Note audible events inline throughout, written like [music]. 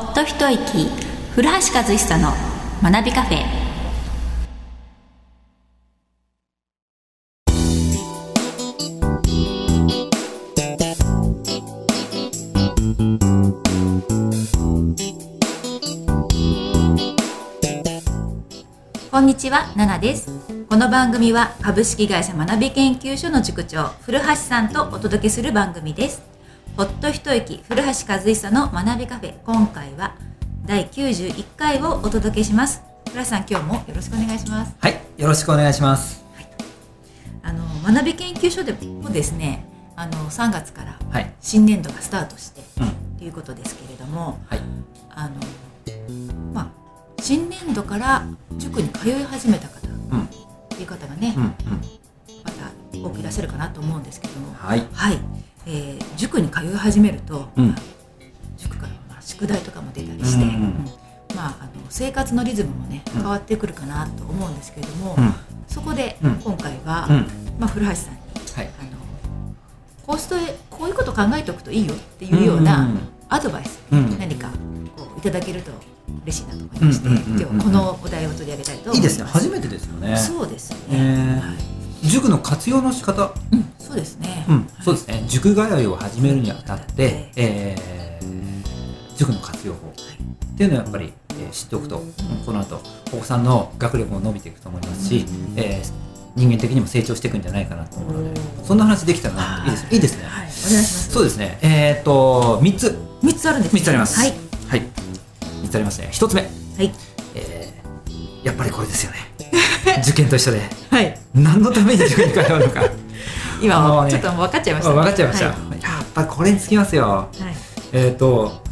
と一息古橋和久の学びカフェこんにちは、ナナです。この番組は株式会社学び研究所の塾長古橋さんとお届けする番組です。ほっと一息古橋和久の学びカフェ。今回は第91回をお届けします。古橋さん今日もよろしくお願いします。はい、よろしくお願いします。あの学び研究所でもですね、あの3月からはい、新年度がスタートしてうん、ということですけれども、はい、あのまあ新年度から塾に通い始めた方うん、っていう方がね、うん、うん、多くいらっしゃるかなと思うんですけども、はい、はい、えー塾に通い始めると、うん。まあ塾からまあ宿題とかも出たりして、うんうんまあ、あの生活のリズムもねうん。変わってくるかなと思うんですけれども、うん、そこでうん。今回は、うん、まあ、古橋さんにはい、あのこうしてこういうこと考えておくといいよっていうようなうんアドバイス、うん。何かこういただけると嬉しいなと思いまして、うんうんうんうん。今日はこのお題を取り上げたいと思います。いいですね、初めてですよね。そうですね。えー。はい塾の活用の仕方、うん、そうですね。うん、そうですね。塾通いを始めるにあたってはい、えー、塾の活用法っていうのはやっぱり、えー知っておくと、この後お子さんの学力も伸びていくと思いますし、えー人間的にも成長していくんじゃないかなと思うので、そんな話できたらいいですいいですね。はい、お願いします。そうですね。えっ、と三つ三つあるんです、ね。三つあります。はい。はい。三つありますね。一つ目、はい。えー、やっぱりこれですよね。[laughs] 受験と一緒で。はい。何のために塾に通うのか。[laughs] 今ももうねうちょっともう分かっちゃいました、分かっちゃいました。はやっぱりこれにつきますよ。はい。えっ、と。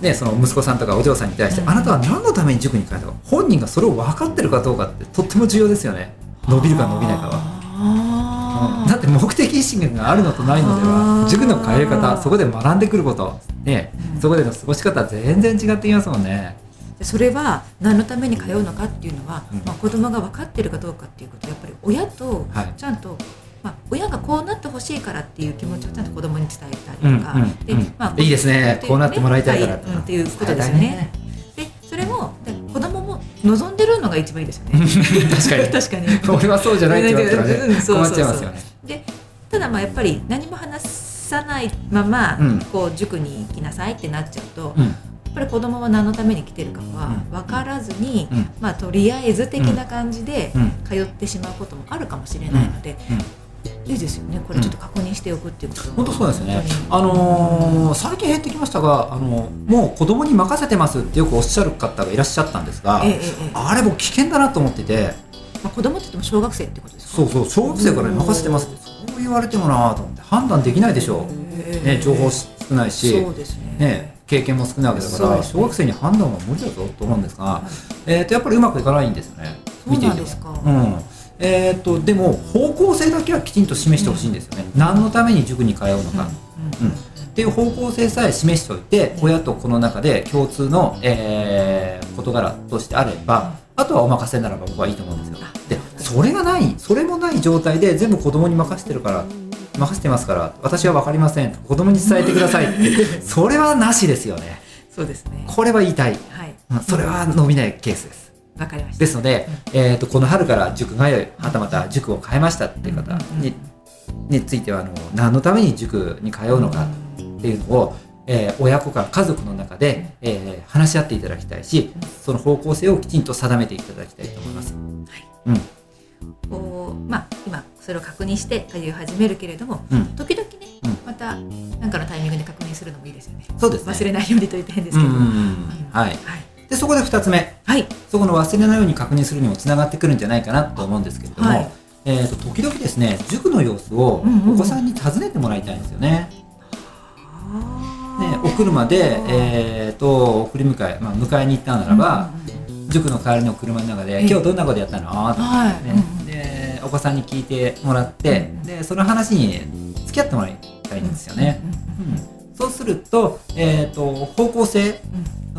ね、その息子さんとかお嬢さんに対して、うんあなたは何のために塾に通う？のか本人がそれを分かってるかどうかってとっても重要ですよね。伸びるか伸びないかは、はうん。だって目的意識があるのとないのでは塾の通い方そこで学んでくること、ねうん。そこでの過ごし方全然違ってきますもんねでそれは何のために通うのかっていうのは、うん。まあ、子供が分かってるかどうかっていうこと。やっぱり親とはい。ちゃんと、まあ、親がこうなってほしいからっていう気持ちをちゃんと子供に伝えたりとか、うんうんでうん。まあ、いいですね。こうなってもらいたいからはうんっていうことですよね。でそれもで子供も望んでるのが一番いいですよね。[laughs] 確かに。確かに。俺はそうじゃないって言われたらねうんそうそうそう。困っちゃいますよね。でただまあやっぱり何も話さないまま、うん。こう塾に行きなさいってなっちゃうと、うんぱり子供は何のために来てるかはうん。分からずに、うん。まあ、とりあえず的な感じでうん。通ってしまうこともあるかもしれないので、いいですよね。これちょっと確認しておくっていうこと。は本当そうですよね。本あのー最近減ってきましたが、あのもう子供に任せてますってよくおっしゃる方がいらっしゃったんですが、えええあれ僕危険だなと思ってて。まあ、子供って言っても小学生ってことですかそうそう小学生からね任せてますって。そう言われてもなと思って判断できないでしょええ。ね、情報少ないし、そうですね。ね、経験も少ないわけだから、小学生に判断は無理だぞと思うんですが、えー、とやっぱりうまくいかないんですよね。見ていてかうん。えー、とでも方向性だけはきちんと示してほしいんですよね、何のために塾に通うのか、うん。うん。っていう方向性さえ示しておいて親と子の中で共通の、えー事柄としてあればあとはお任せならば僕はいいと思うんですよ。でそれがないそれもない状態で全部子供に任せてるから任せてますから私は分かりません。子供に伝えてくださいって。[laughs] それはなしですよね。そうですね。これは言いたい。はい。うんそれは伸びないケースです。わかりました。ですので、えー、とこの春から塾通いはたまた塾を変えましたっていう方に,、についてはあの何のために塾に通うのかっていうのを、えー親子間家族の中で、えー話し合っていただきたいしその方向性をきちんと定めていただきたいと思います。うんこうまあ今それを確認して通い始めるけれどもうん。時々ね、うん。また何かのタイミングで確認するのもいいですよね。そうですね。忘れないようにと言って変ですけど、うんうんうんはい、はい。でそこで2つ目。はい。そこの忘れないように確認するにもつながってくるんじゃないかなと思うんですけれども、はい。えー、と時々ですね塾の様子をうんうんうん。お子さんに尋ねてもらいたいんですよね。ねね、お車で、えー、と送り迎え、まあ、迎えに行ったならば、塾の帰りの車の中で「ええ今日どんなことやったの?」とかはい、ねうんうん。でお子さんに聞いてもらって、うん。でその話に付き合ってもらいたいんですよね。うんそうすると,、えー、と方向性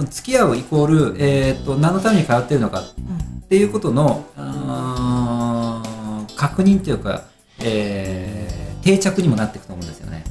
付き合うイコール、えー、と何のために通ってるのかっていうことのあー確認というか、えー定着にもなっていくと思うんですよね。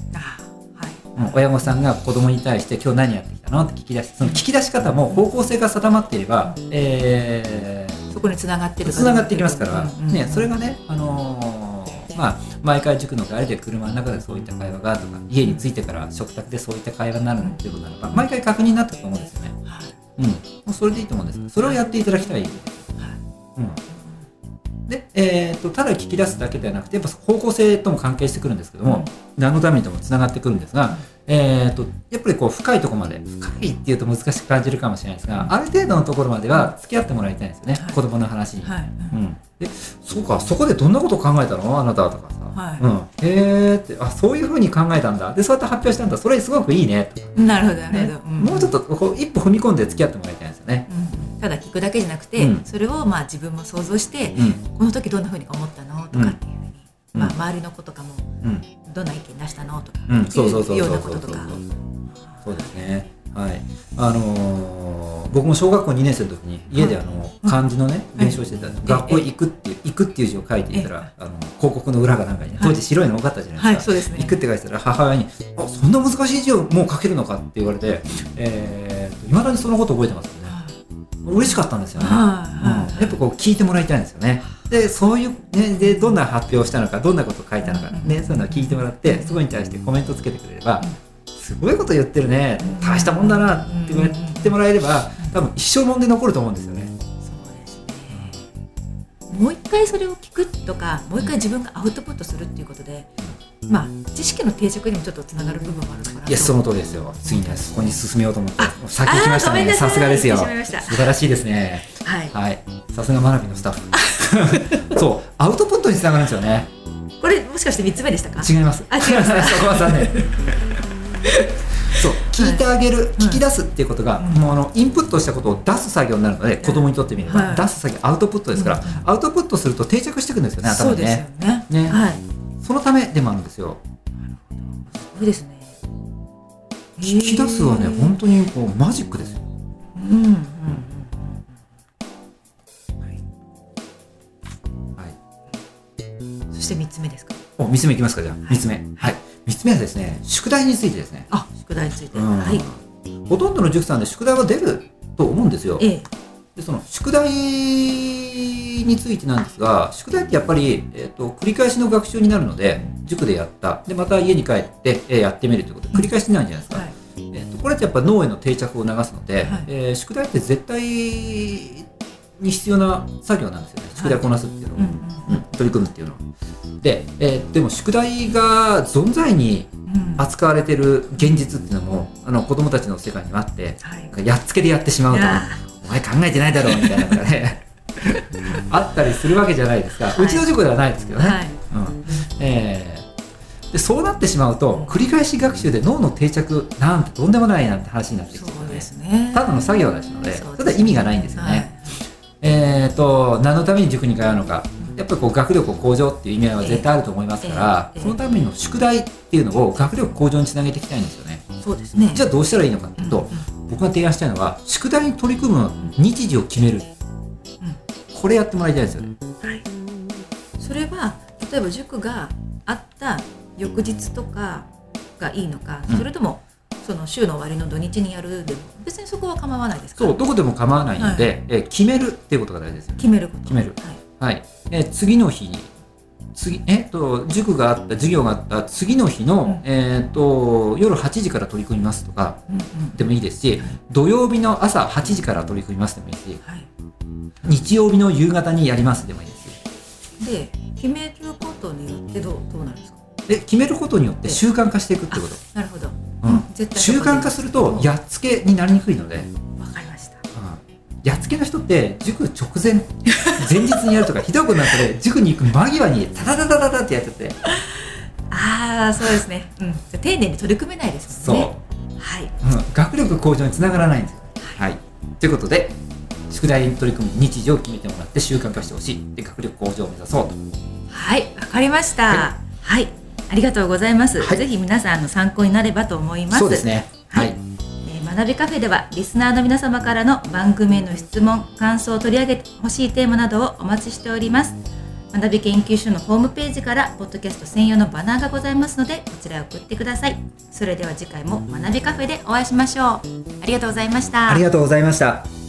親御さんが子供に対して今日何やってきたのって聞き出してその聞き出し方も方向性が定まっていれば、えそこにつながってるつながっていきますから、ね、それがね、あのーまあ、毎回塾の帰りで車の中でそういった会話がとか家に着いてから食卓でそういった会話になるっていうことならば毎回確認になってると思うんですよね。はい。うん、もうそれでいいと思うんですそれをやっていただきたい。うん、で、えー、とただ聞き出すだけではなくてやっぱ方向性とも関係してくるんですけども、何のためにともつながってくるんですが、えー、とやっぱりこう深いところまで深いっていうと難しく感じるかもしれないですがある程度のところまでは付き合ってもらいたいんですよね、はい。子供の話に。はい。うん、でそうかそこでどんなことを考えたの？あなたとかさ、はい。うん、へーって。あそういうふうに考えたんだ。でそうやって発表したんだ。それすごくいいね。なるほどなるねほど、ん。もうちょっとこう一歩踏み込んで付き合ってもらいたいんですよね。うん。ただ聞くだけじゃなくて、うん。それをまあ自分も想像して、うん。この時どんなふうに思ったの？とかっていうふうに、うん。まあ、周りの子とかもうんどんな意見出したの？とか、うん、そうそうそういようそう。そうそうなこととか。そうですね。はい。あのー僕も小学校2年生の時に家であの漢字のねはい練習をしてたんです学校へ行くっていう行くっていう字を書いていたらあの広告の裏がなんかにね当時白いの多かったじゃないですか。はいそうですね。行くって書いてたら母親に「あそんな難しい字をもう書けるのか?」って言われてえーと未だにそのこと覚えてます嬉しかったんですよね。はいうん。はいやっぱこう聞いてもらいたいんですよね。でそういう、ね、でどんな発表をしたのかどんなことを書いたのか、ね、そういうのを聞いてもらってそこに対してコメントつけてくれればすごいこと言ってるね大したもんだなって言ってもらえれば多分一生もんで残ると思うんですよね。そうですね。もう一回それを聞くとかもう一回自分がアウトプットするっていうことで、まあ知識の定着にもちょっとつながる部分もあるのかなといやその通りですよ。次ねそこに進めようと思って。あ先行きましたね。さすがですよ。素晴らしいですね。はい。はい。さすが学びのスタッフ。[laughs] そう。アウトプットにつながるんですよね。これもしかして三つ目でしたか？違います。あ違います。[laughs] そこは残念。そう。聞いてあげる、聞き出すっていうことが、うん。もうあのインプットしたことを出す作業になるので、子供にとってみれば、はい。出す作業アウトプットですから、うんアウトプットすると定着していくんですよね頭にそうですよねね。ね。はいそのためでもあるんですよ。そうですね。聞き出すはね本当にこうマジックですよ。うんうんうんはい。そして三つ目ですか？お3つ目いきますかじゃあ。3つ目。はい。3つ目はですね宿題についてですね、あ宿題について、うん。はい。ほとんどの塾さんで宿題は出ると思うんですよ。ええでその宿題についてなんですが宿題ってやっぱり、えー、と繰り返しの学習になるので塾でやった。でまた家に帰って、えーやってみるということ。で繰り返しになるんじゃないですか、はい。えー、とこれってやっぱ脳への定着を促すので、はい。えー宿題って絶対に必要な作業なんですよね。宿題をこなすっていうのを、うんうん取り組むっていうのは。で、えーでも宿題が存在に扱われてる現実っていうのもあの子供たちの世界にはあってはい。やっつけでやってしまうといやお前考えてないだろうみたいなのがねあったりするわけじゃないですか、はい。うちの塾ではないですけどね、はい。うん。えー。でそうなってしまうと繰り返し学習で脳の定着なんてとんでもないなんて話になってきてね。ただの作業ですのでそうですそれでは意味がないんですよね、えー、と何のために塾に通うのか。やっぱりこう学力向上っていう意味合いは絶対あると思いますから、ええええ。そのための宿題っていうのを学力向上につなげていきたいんですよね。はいそうですね。じゃあどうしたらいいのかっていうと、僕が提案したいのは宿題に取り組む日時を決める、これやってもらいたいですよ。ねはい、それは例えば塾があった翌日とかがいいのか、うん。それともその週の終わりの土日にやるでも別にそこは構わないですか？そうどこでも構わないので、えー決めるっていうことが大事ですよね。決めること。決める。はい。はい、えー次の日に次えっと塾があった授業があった次の日の、うん。えっと夜8時から取り組みますとかでもいいですし土曜日の朝8時から取り組みますでもいいしはい、日曜日の夕方にやりますでもいいですしで決めることによってどうどうなるんですか？で決めることによって習慣化していくってこと。なるほど、うん。絶対習慣化するとやっつけになりにくいので、やっつけの人って塾直前。前日にやるとか [laughs] ひどいことになったら塾に行く間際にタタタタタタってやっちゃって。ああそうですね、うん、丁寧に取り組めないですそう、もんね。はい。うん、学力向上につながらないんですよ。はい、ということで宿題に取り組む日時を決めてもらって習慣化してほしいで学力向上を目指そうと。はい、わかりました。ははい、ありがとうございます。はい。ぜひ皆さんの参考になればと思います。そうです。ね花火、カフェではリスナーの皆様からの番組への質問、感想を取り上げてほしいテーマなどをお待ちしております。学び研究所のホームページからポッドキャスト専用のバナーがございますのでこちらへ送ってください。それでは次回も学びカフェでお会いしましょう。ありがとうございました。ありがとうございました。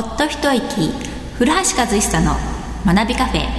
ほっと一息古橋和久の学びカフェ。